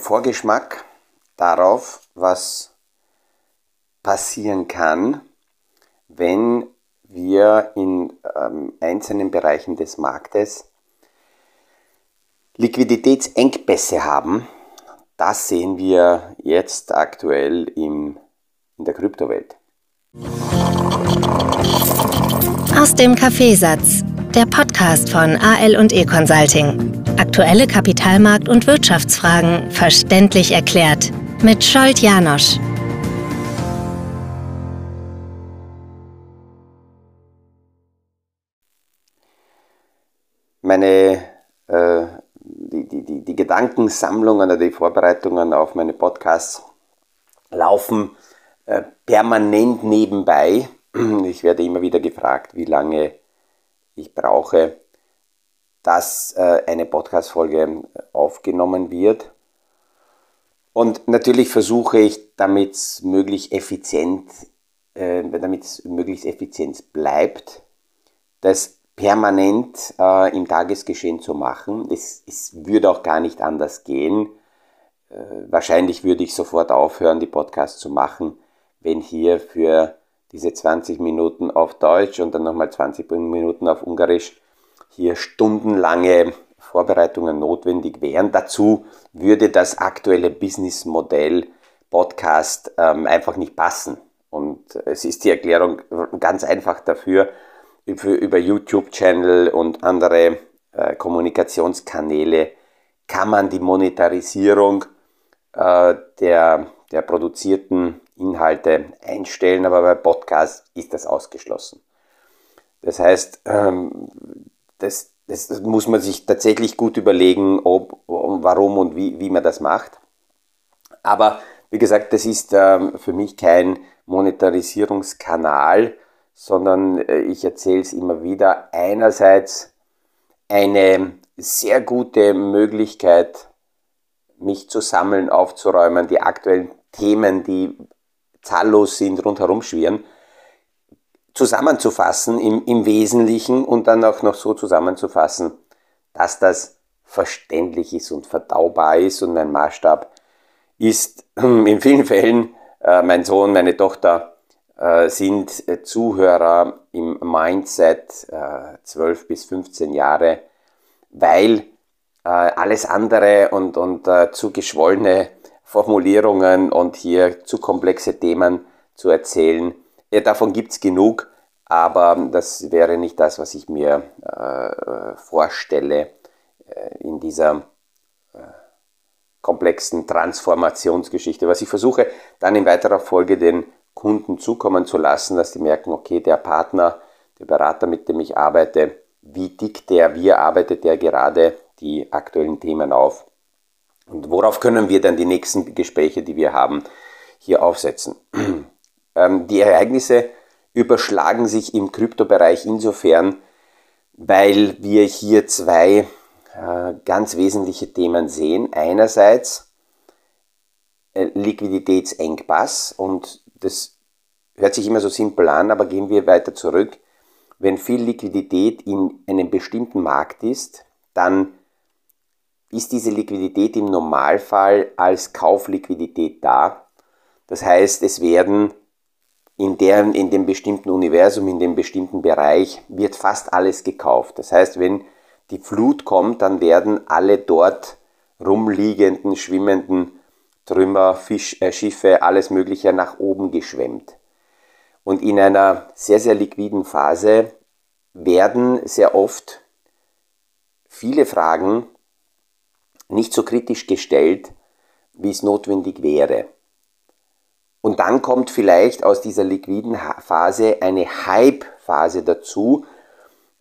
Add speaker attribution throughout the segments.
Speaker 1: Vorgeschmack darauf, was passieren kann, wenn wir in ähm, einzelnen Bereichen des Marktes Liquiditätsengpässe haben. Das sehen wir jetzt aktuell im, in der Kryptowelt.
Speaker 2: Aus dem Kaffeesatz, der Podcast von AL und E Consulting. Aktuelle Kapitalmarkt- und Wirtschaftsfragen verständlich erklärt mit Scholt Janosch.
Speaker 1: Meine äh, die, die, die, die Gedankensammlungen oder die Vorbereitungen auf meine Podcasts laufen äh, permanent nebenbei. Ich werde immer wieder gefragt, wie lange ich brauche, dass äh, eine Podcast-Folge aufgenommen wird. Und natürlich versuche ich, damit es möglichst effizient, äh, damit es möglichst effizient bleibt, das permanent äh, im Tagesgeschehen zu machen. Es, es würde auch gar nicht anders gehen. Wahrscheinlich würde ich sofort aufhören, die Podcasts zu machen, wenn hier für diese 20 Minuten auf Deutsch und dann nochmal 20 Minuten auf Ungarisch hier stundenlange Vorbereitungen notwendig wären. Dazu würde das aktuelle Businessmodell Podcast ähm, einfach nicht passen. Und es ist die Erklärung ganz einfach dafür, über YouTube-Channel und andere äh, Kommunikationskanäle kann man die Monetarisierung äh, der, der produzierten Inhalte einstellen, aber bei Podcasts ist das ausgeschlossen. Das heißt, ähm, das, das, muss man sich tatsächlich gut überlegen, ob, warum und wie, wie man das macht. Aber wie gesagt, das ist ähm, für mich kein Monetarisierungskanal, sondern äh, ich erzähle es immer wieder. Einerseits eine sehr gute Möglichkeit, mich zu sammeln, aufzuräumen, die aktuellen Themen, die zahllos sind, rundherum schwirren, zusammenzufassen im, im Wesentlichen und dann auch noch so zusammenzufassen, dass das verständlich ist und verdaubar ist. Und mein Maßstab ist in vielen Fällen äh, mein Sohn, meine Tochter äh, sind äh, Zuhörer im Mindset äh, 12 bis 15 Jahre, weil äh, alles andere und, und äh, zu geschwollene Formulierungen und hier zu komplexe Themen zu erzählen, ja, davon gibt es genug, aber das wäre nicht das, was ich mir äh, vorstelle äh, in dieser äh, komplexen Transformationsgeschichte. Was ich versuche, dann in weiterer Folge den Kunden zukommen zu lassen, dass die merken, okay, der Partner, der Berater, mit dem ich arbeite, wie dick der, wie arbeitet der gerade die aktuellen Themen auf und worauf können wir dann die nächsten Gespräche, die wir haben, hier aufsetzen. Ähm, die Ereignisse überschlagen sich im Kryptobereich insofern, weil wir hier zwei äh, ganz wesentliche Themen sehen. Einerseits äh, Liquiditätsengpass und das hört sich immer so simpel an, aber gehen wir weiter zurück. Wenn viel Liquidität in einem bestimmten Markt ist, dann ist diese Liquidität im Normalfall als Kaufliquidität da. Das heißt, es werden in, der, in dem bestimmten Universum, in dem bestimmten Bereich, wird fast alles gekauft. Das heißt, wenn die Flut kommt, dann werden alle dort rumliegenden, schwimmenden Trümmer, Fisch, äh, Schiffe, alles Mögliche nach oben geschwemmt. Und in einer sehr, sehr liquiden Phase werden sehr oft viele Fragen nicht so kritisch gestellt, wie es notwendig wäre. Und dann kommt vielleicht aus dieser liquiden Phase eine Hype-Phase dazu,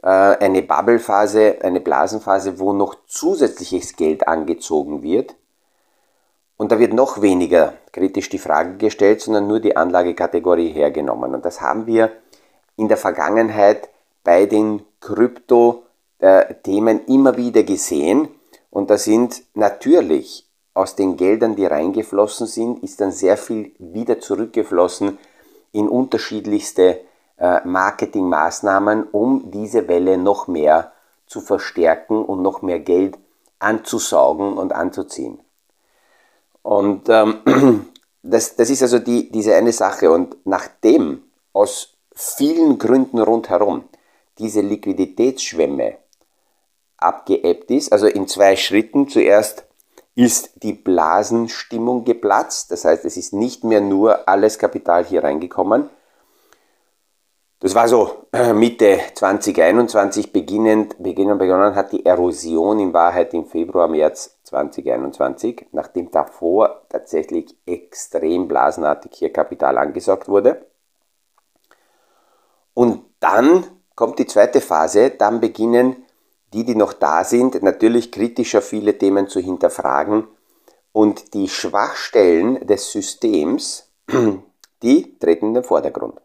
Speaker 1: äh, eine Bubble-Phase, eine Blasenphase, wo noch zusätzliches Geld angezogen wird. Und da wird noch weniger kritisch die Frage gestellt, sondern nur die Anlagekategorie hergenommen. Und das haben wir in der Vergangenheit bei den Krypto-Themen immer wieder gesehen. Und da sind natürlich aus den Geldern, die reingeflossen sind, ist dann sehr viel wieder zurückgeflossen in unterschiedlichste äh, Marketingmaßnahmen, um diese Welle noch mehr zu verstärken und noch mehr Geld anzusaugen und anzuziehen. Und ähm, das, das ist also die, diese eine Sache. Und nachdem aus vielen Gründen rundherum diese Liquiditätsschwemme abgeebbt ist, also in zwei Schritten. Zuerst ist die Blasenstimmung geplatzt, das heißt, es ist nicht mehr nur alles Kapital hier reingekommen. Das war so äh, Mitte 2021 beginnend, beginnend begonnen hat die Erosion in Wahrheit im Februar, März 2021, nachdem davor tatsächlich extrem blasenartig hier Kapital angesaugt wurde. Und dann kommt die zweite Phase, dann beginnen die, die noch da sind, natürlich kritischer viele Themen zu hinterfragen und die Schwachstellen des Systems, die treten in den Vordergrund.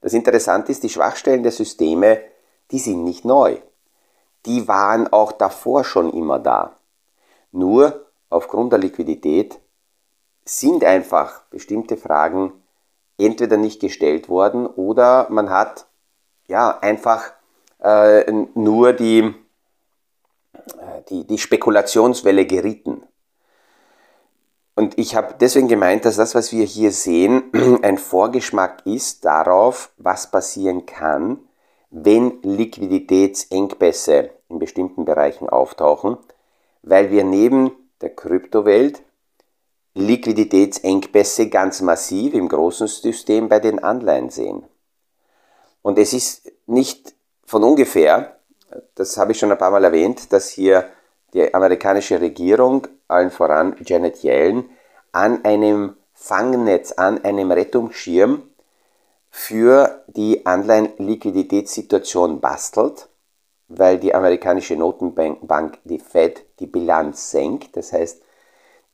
Speaker 1: Das Interessante ist, die Schwachstellen der Systeme, die sind nicht neu. Die waren auch davor schon immer da. Nur aufgrund der Liquidität sind einfach bestimmte Fragen entweder nicht gestellt worden oder man hat ja einfach äh, nur die, die, die Spekulationswelle geritten. Und ich habe deswegen gemeint, dass das, was wir hier sehen, ein Vorgeschmack ist darauf, was passieren kann, wenn Liquiditätsengpässe in bestimmten Bereichen auftauchen, weil wir neben der Kryptowelt Liquiditätsengpässe ganz massiv im großen System bei den Anleihen sehen. Und es ist nicht von ungefähr, das habe ich schon ein paar Mal erwähnt, dass hier die amerikanische Regierung, allen voran Janet Yellen, an einem Fangnetz, an einem Rettungsschirm für die Anleihen-Liquiditätssituation bastelt, weil die amerikanische Notenbank, die Fed, die Bilanz senkt. Das heißt,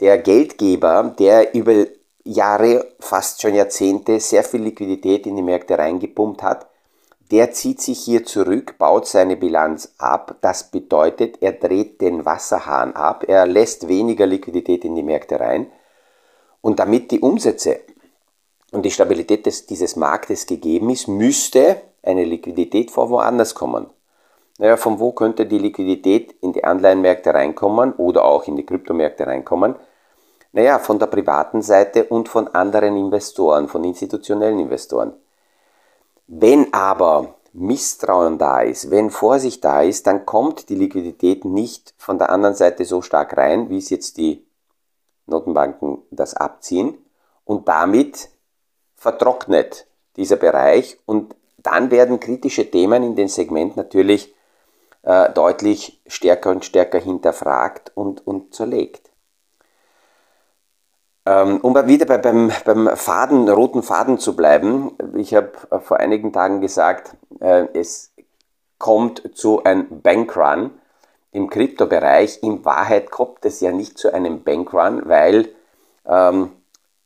Speaker 1: der Geldgeber, der über Jahre, fast schon Jahrzehnte sehr viel Liquidität in die Märkte reingepumpt hat, der zieht sich hier zurück, baut seine Bilanz ab. Das bedeutet, er dreht den Wasserhahn ab, er lässt weniger Liquidität in die Märkte rein. Und damit die Umsätze und die Stabilität des, dieses Marktes gegeben ist, müsste eine Liquidität vor woanders kommen. Naja, von wo könnte die Liquidität in die Anleihenmärkte reinkommen oder auch in die Kryptomärkte reinkommen? Naja, von der privaten Seite und von anderen Investoren, von institutionellen Investoren. Wenn aber Misstrauen da ist, wenn Vorsicht da ist, dann kommt die Liquidität nicht von der anderen Seite so stark rein, wie es jetzt die Notenbanken das abziehen und damit vertrocknet dieser Bereich und dann werden kritische Themen in den Segment natürlich äh, deutlich stärker und stärker hinterfragt und, und zerlegt. Ähm, um wieder bei, beim, beim Faden, roten Faden zu bleiben, ich habe äh, vor einigen Tagen gesagt, äh, es kommt zu einem Bankrun im Kryptobereich. In Wahrheit kommt es ja nicht zu einem Bankrun, weil, ähm,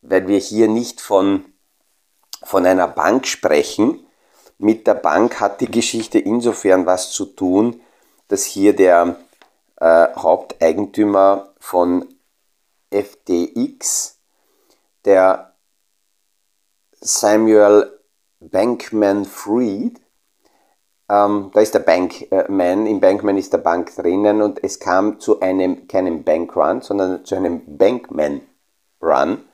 Speaker 1: weil wir hier nicht von, von einer Bank sprechen. Mit der Bank hat die Geschichte insofern was zu tun, dass hier der äh, Haupteigentümer von FTX, der Samuel Bankman Fried, ähm, da ist der Bankman, im Bankman ist der Bank drinnen und es kam zu einem, keinem Bankrun, sondern zu einem Bankman Run.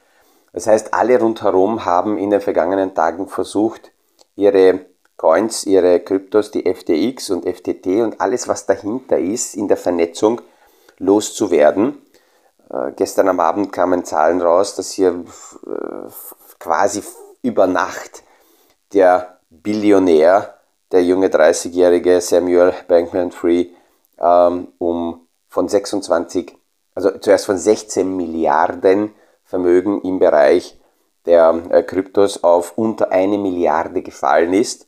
Speaker 1: Das heißt, alle rundherum haben in den vergangenen Tagen versucht, ihre Coins, ihre Kryptos, die FTX und FTT und alles, was dahinter ist, in der Vernetzung loszuwerden. Äh, gestern am Abend kamen Zahlen raus, dass hier äh, quasi über Nacht der Billionär, der junge 30-jährige Samuel Bankman-Fried, ähm, um von 26, also zuerst von 16 Milliarden Vermögen im Bereich der äh, Kryptos auf unter eine Milliarde gefallen ist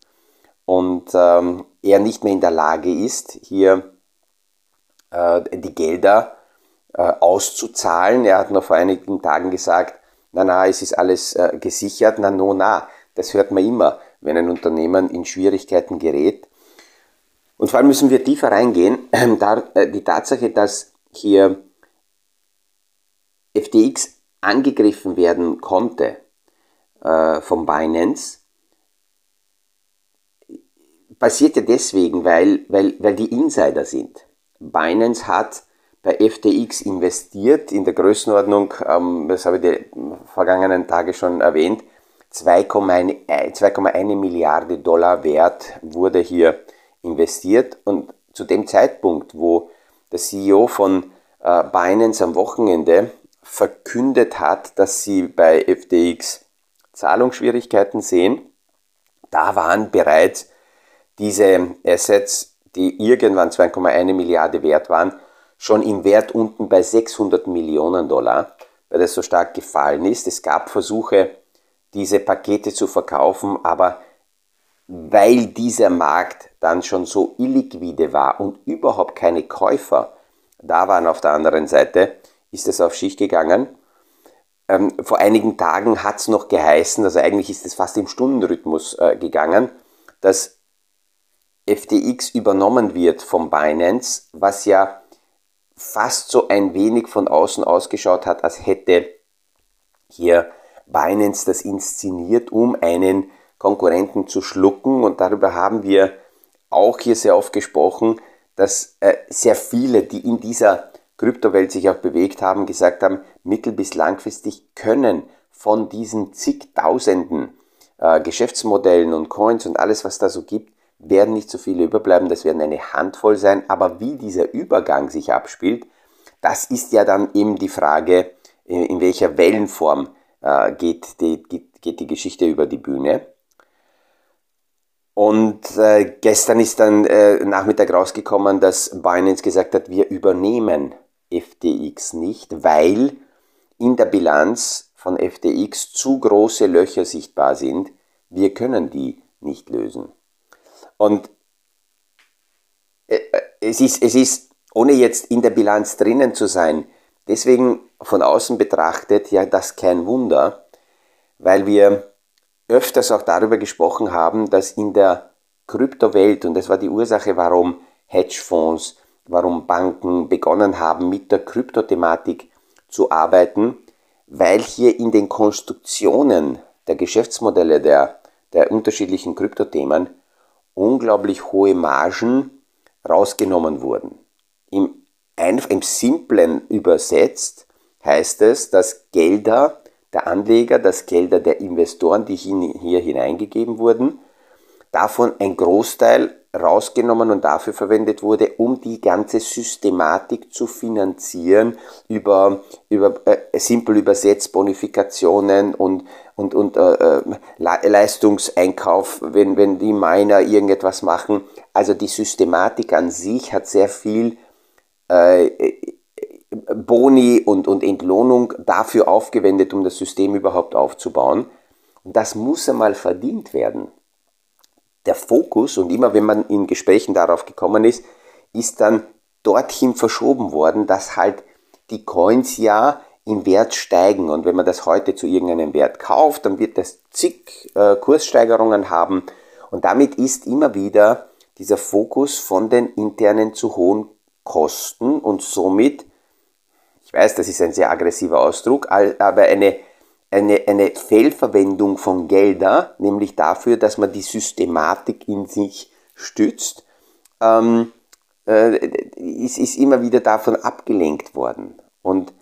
Speaker 1: und ähm, er nicht mehr in der Lage ist, hier die Gelder auszuzahlen. Er hat noch vor einigen Tagen gesagt, na na, es ist alles äh, gesichert, na no, na. Das hört man immer, wenn ein Unternehmen in Schwierigkeiten gerät. Und vor allem müssen wir tiefer reingehen. Äh, die Tatsache, dass hier FTX angegriffen werden konnte äh, vom Binance, passiert ja deswegen, weil, weil, weil die Insider sind. Binance hat bei FTX investiert, in der Größenordnung, ähm, das habe ich die vergangenen Tage schon erwähnt, 2,1 Milliarde Dollar wert wurde hier investiert. Und zu dem Zeitpunkt, wo der CEO von äh, Binance am Wochenende verkündet hat, dass sie bei FTX Zahlungsschwierigkeiten sehen, da waren bereits diese Assets, die irgendwann 2,1 Milliarde wert waren, schon im Wert unten bei 600 Millionen Dollar, weil das so stark gefallen ist. Es gab Versuche, diese Pakete zu verkaufen, aber weil dieser Markt dann schon so illiquide war und überhaupt keine Käufer da waren auf der anderen Seite, ist es auf Schicht gegangen. Ähm, vor einigen Tagen hat es noch geheißen, also eigentlich ist es fast im Stundenrhythmus äh, gegangen, dass FTX übernommen wird vom Binance, was ja fast so ein wenig von außen ausgeschaut hat, als hätte hier Binance das inszeniert, um einen Konkurrenten zu schlucken. Und darüber haben wir auch hier sehr oft gesprochen, dass äh, sehr viele, die in dieser Kryptowelt sich auch bewegt haben, gesagt haben, mittel- bis langfristig können von diesen zigtausenden äh, Geschäftsmodellen und Coins und alles, was da so gibt, werden nicht so viele überbleiben, das werden eine Handvoll sein, aber wie dieser Übergang sich abspielt, das ist ja dann eben die Frage, in welcher Wellenform äh, geht, die, geht die Geschichte über die Bühne. Und äh, gestern ist dann äh, Nachmittag rausgekommen, dass Binance gesagt hat, wir übernehmen FTX nicht, weil in der Bilanz von FTX zu große Löcher sichtbar sind. Wir können die nicht lösen. Und äh, äh, es ist, es ist, ohne jetzt in der Bilanz drinnen zu sein, deswegen von außen betrachtet ja das kein Wunder, weil wir öfters auch darüber gesprochen haben, dass in der Kryptowelt, und das war die Ursache, warum Hedgefonds, warum Banken begonnen haben, mit der Kryptothematik zu arbeiten, weil hier in den Konstruktionen der Geschäftsmodelle der, der unterschiedlichen Kryptothemen unglaublich hohe Margen rausgenommen wurden. Im, Im Simplen übersetzt heißt es, dass Gelder der Anleger, dass Gelder der Investoren, die hier hineingegeben wurden, davon ein Großteil rausgenommen und dafür verwendet wurde, um die ganze Systematik zu finanzieren über, über äh, simpel übersetzt Bonifikationen und, und, und äh, äh Leistungseinkauf, wenn, wenn die Miner irgendetwas machen. Also die Systematik an sich hat sehr viel äh, Boni und, und Entlohnung dafür aufgewendet, um das System überhaupt aufzubauen. Und das muss einmal verdient werden der Fokus, und immer wenn man in Gesprächen darauf gekommen ist, ist dann dorthin verschoben worden, dass halt die Coins ja im Wert steigen. Und wenn man das heute zu irgendeinem Wert kauft, dann wird das zig äh, Kurssteigerungen haben. Und damit ist immer wieder dieser Fokus von den internen zu hohen Kosten und somit, ich weiß, das ist ein sehr aggressiver Ausdruck, aber eine eine, eine Fehlverwendung von Geldern, nämlich dafür, dass man die Systematik in sich stützt, ähm, äh, ist, ist immer wieder davon abgelenkt worden. Und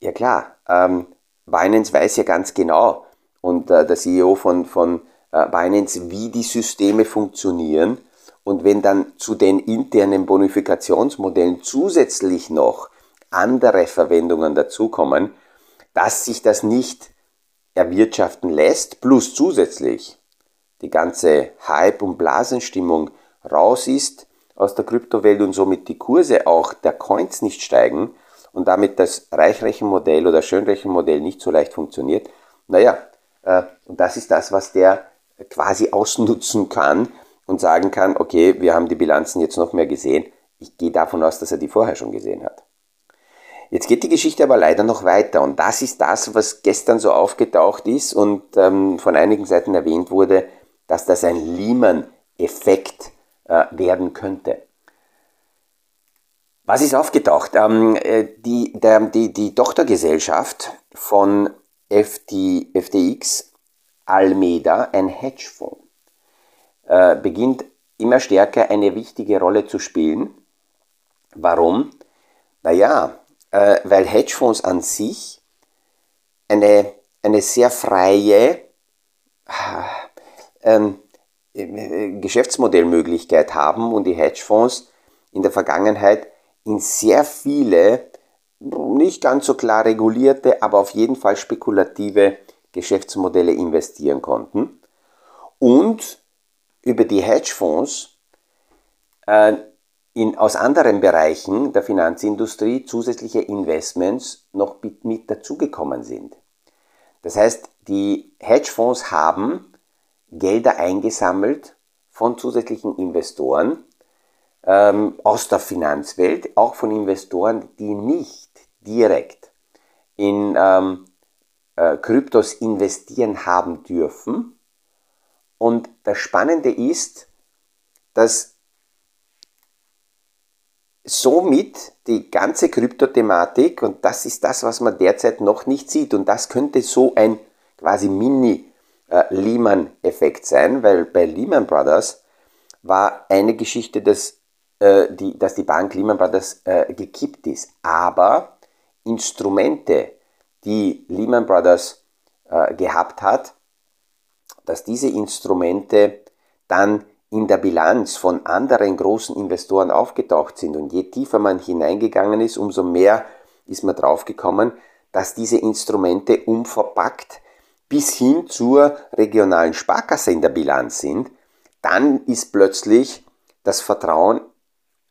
Speaker 1: ja klar, ähm, Binance weiß ja ganz genau und äh, der CEO von, von äh, Binance, wie die Systeme funktionieren. Und wenn dann zu den internen Bonifikationsmodellen zusätzlich noch andere Verwendungen dazukommen, dass sich das nicht erwirtschaften lässt, plus zusätzlich die ganze Hype- und Blasenstimmung raus ist aus der Kryptowelt und somit die Kurse auch der Coins nicht steigen und damit das Reichrechenmodell oder Schönrechenmodell nicht so leicht funktioniert, naja, äh, und das ist das, was der quasi ausnutzen kann und sagen kann, okay, wir haben die Bilanzen jetzt noch mehr gesehen. Ich gehe davon aus, dass er die vorher schon gesehen hat. Jetzt geht die Geschichte aber leider noch weiter und das ist das, was gestern so aufgetaucht ist und ähm, von einigen Seiten erwähnt wurde, dass das ein Lehman-Effekt äh, werden könnte. Was ist aufgetaucht? Ähm, äh, die, der, die, die Tochtergesellschaft von FT, FTX, Almeda, ein Hedgefonds, äh, beginnt immer stärker eine wichtige Rolle zu spielen. Warum? Naja, äh, weil Hedgefonds an sich eine, eine sehr freie ähm, Geschäftsmodellmöglichkeit haben und die Hedgefonds in der Vergangenheit in sehr viele, nicht ganz so klar regulierte, aber auf jeden Fall spekulative Geschäftsmodelle investieren konnten. Und über die Hedgefonds äh, in, aus anderen Bereichen der Finanzindustrie zusätzliche Investments noch mit, mit dazugekommen sind. Das heißt, die Hedgefonds haben Gelder eingesammelt von zusätzlichen Investoren ähm, aus der Finanzwelt, auch von Investoren, die nicht direkt in ähm, äh, Kryptos investieren haben dürfen. Und das Spannende ist, dass somit die ganze Kryptothematik, und das ist das, was man derzeit noch nicht sieht, und das könnte so ein quasi Mini- äh, sein, weil bei Lehman Brothers war eine Geschichte, dass, äh, die, dass die Bank Lehman Brothers äh, gekippt ist. Aber Instrumente, die Lehman Brothers äh, gehabt hat, dass diese Instrumente dann in der Bilanz von anderen großen Investoren aufgetaucht sind. Und je tiefer man hineingegangen ist, umso mehr ist man draufgekommen, dass diese Instrumente umverpackt bis hin zur regionalen Sparkasse in der Bilanz sind, dann ist plötzlich das Vertrauen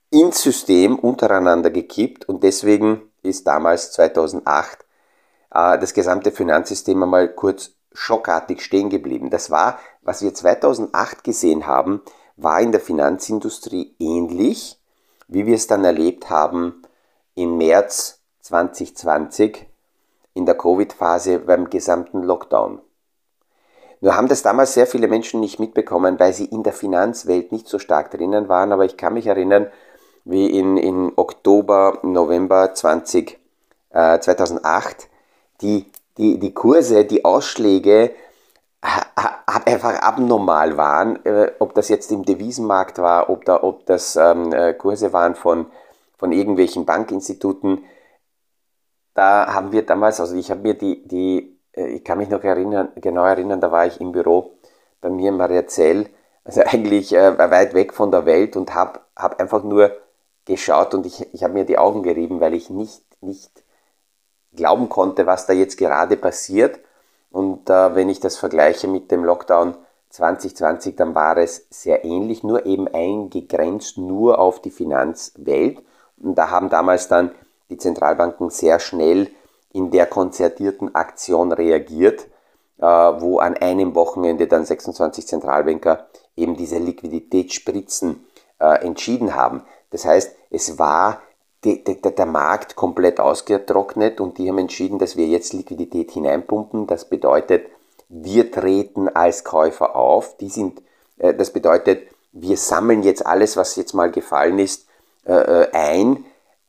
Speaker 1: ins System untereinander gekippt und deswegen ist damals 2008 äh, das gesamte Finanzsystem einmal kurz schockartig stehen geblieben. Das war, was wir 2008 gesehen haben, war in der Finanzindustrie ähnlich, wie wir es dann erlebt haben im März 2020 in der Covid-Phase beim gesamten Lockdown. Nur haben das damals sehr viele Menschen nicht mitbekommen, weil sie in der Finanzwelt nicht so stark drinnen waren, aber ich kann mich erinnern, wie in, in Oktober, November 20, äh, 2008 die, die, die Kurse, die Ausschläge einfach abnormal waren, äh, ob das jetzt im Devisenmarkt war, ob, da, ob das ähm, äh, Kurse waren von, von irgendwelchen Bankinstituten, da haben wir damals, also ich habe mir die, die, äh, ich kann mich noch erinnern, genau erinnern, da war ich im Büro bei mir in Mariazell, also eigentlich weit weg von der Welt und habe hab einfach nur geschaut und ich, ich habe mir die Augen gerieben, weil ich nicht, nicht glauben konnte, was da jetzt gerade passiert. Und äh, wenn ich das vergleiche mit dem Lockdown 2020, dann war es sehr ähnlich, nur eben eingegrenzt nur auf die Finanzwelt. Und da haben damals dann die Zentralbanken sehr schnell in der konzertierten Aktion reagiert, äh, wo an einem Wochenende dann 26 Zentralbanker eben diese Liquiditätsspritzen äh, entschieden haben. Das heißt, es war die, die, der Markt komplett ausgetrocknet und die haben entschieden, dass wir jetzt Liquidität hineinpumpen. Das bedeutet, wir treten als Käufer auf. Die sind, äh, das bedeutet, wir sammeln jetzt alles, was jetzt mal gefallen ist, ein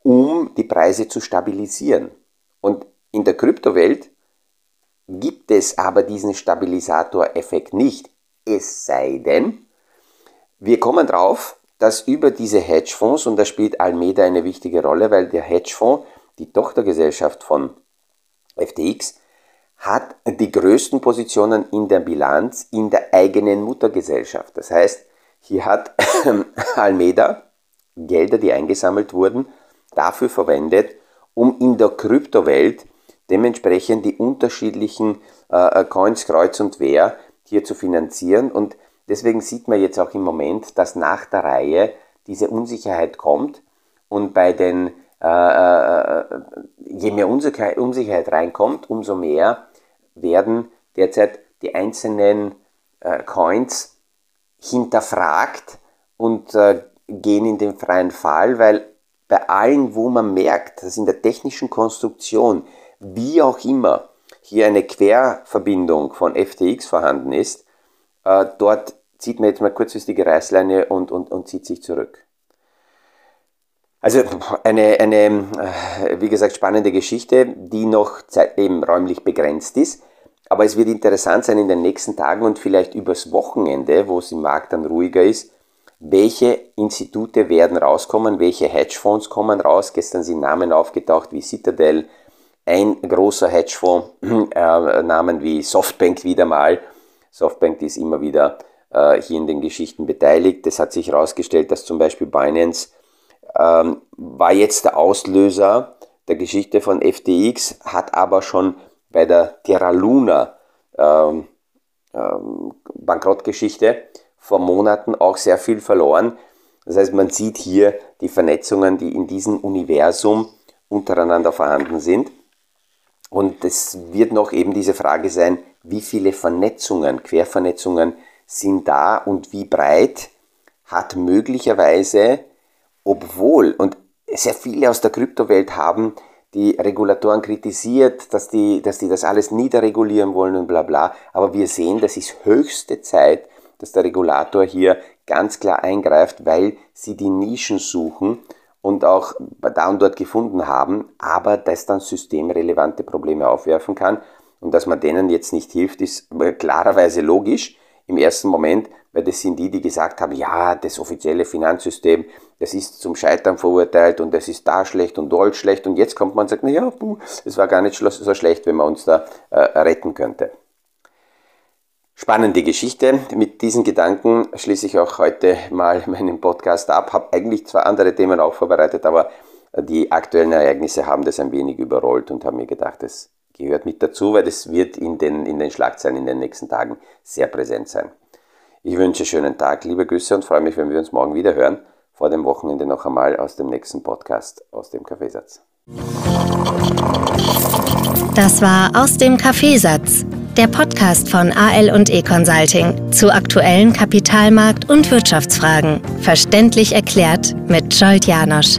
Speaker 1: um die Preise zu stabilisieren. Und in der Kryptowelt gibt es aber diesen Stabilisatoreffekt nicht. Es sei denn, wir kommen drauf, dass über diese Hedgefonds, und da spielt Almeida eine wichtige Rolle, weil der Hedgefonds, die Tochtergesellschaft von FTX, hat die größten Positionen in der Bilanz in der eigenen Muttergesellschaft. Das heißt, hier hat Almeida Gelder, die eingesammelt wurden, dafür verwendet, um in der Kryptowelt dementsprechend die unterschiedlichen äh, Coins kreuz und quer hier zu finanzieren. Und deswegen sieht man jetzt auch im Moment, dass nach der Reihe diese Unsicherheit kommt und bei den äh, äh, je mehr Unsicherheit, Unsicherheit, reinkommt, umso mehr werden derzeit die einzelnen äh, Coins hinterfragt und äh, gehen in den freien Fall, weil bei allen, wo man merkt, dass in der technischen Konstruktion, wie auch immer, hier eine Querverbindung von FTX vorhanden ist, äh, dort zieht man jetzt mal kurzfristige Reißleine und, und, und zieht sich zurück. Also eine, eine, äh, wie gesagt, spannende Geschichte, die noch eben räumlich begrenzt ist. Aber es wird interessant sein in den nächsten Tagen und vielleicht übers Wochenende, wo es im Markt dann ruhiger ist, welche Institute werden rauskommen, welche Hedgefonds kommen raus. Gestern sind Namen aufgetaucht wie Citadel, ein großer Hedgefonds, äh, Namen wie Softbank wieder mal. Softbank ist immer wieder äh, hier in den Geschichten beteiligt. Es hat sich herausgestellt, dass zum Beispiel Binance ähm, war jetzt der Auslöser der Geschichte von FTX, hat aber schon bei der Terra Luna ähm, ähm, Bankrottgeschichte vor Monaten auch sehr viel verloren. Das heißt, man sieht hier die Vernetzungen, die in diesem Universum untereinander vorhanden sind. Und es wird noch eben diese Frage sein, wie viele Vernetzungen, Quervernetzungen sind da und wie breit hat möglicherweise, obwohl, und sehr viele aus der Kryptowelt haben die Regulatoren kritisiert, dass die, dass die das alles niederregulieren wollen und bla bla. Aber wir sehen, das ist höchste Zeit, dass der Regulator hier ganz klar eingreift, weil sie die Nischen suchen und auch da und dort gefunden haben, aber das dann systemrelevante Probleme aufwerfen kann. Und dass man denen jetzt nicht hilft, ist klarerweise logisch im ersten Moment, weil das sind die, die gesagt haben, ja, das offizielle Finanzsystem, das ist zum Scheitern verurteilt und das ist da schlecht und dort schlecht und jetzt kommt man und sagt, naja, es war gar nicht so schlecht, wenn man uns da äh, retten könnte. Spannende Geschichte. Mit diesen Gedanken schließe ich auch heute mal meinen Podcast ab. Habe eigentlich zwei andere Themen auch vorbereitet, aber die aktuellen Ereignisse haben das ein wenig überrollt und haben mir gedacht, das gehört mit dazu, weil das wird in den, in den Schlagzeilen in den nächsten Tagen sehr präsent sein. Ich wünsche schönen Tag, liebe Grüße und freue mich, wenn wir uns morgen wieder hören. Vor dem Wochenende noch einmal aus dem nächsten Podcast aus dem Kaffeesatz.
Speaker 2: Das war aus dem Kaffeesatz, der Podcast von AL und E Consulting zu aktuellen Kapitalmarkt- und Wirtschaftsfragen, verständlich erklärt mit Scholt Janosch.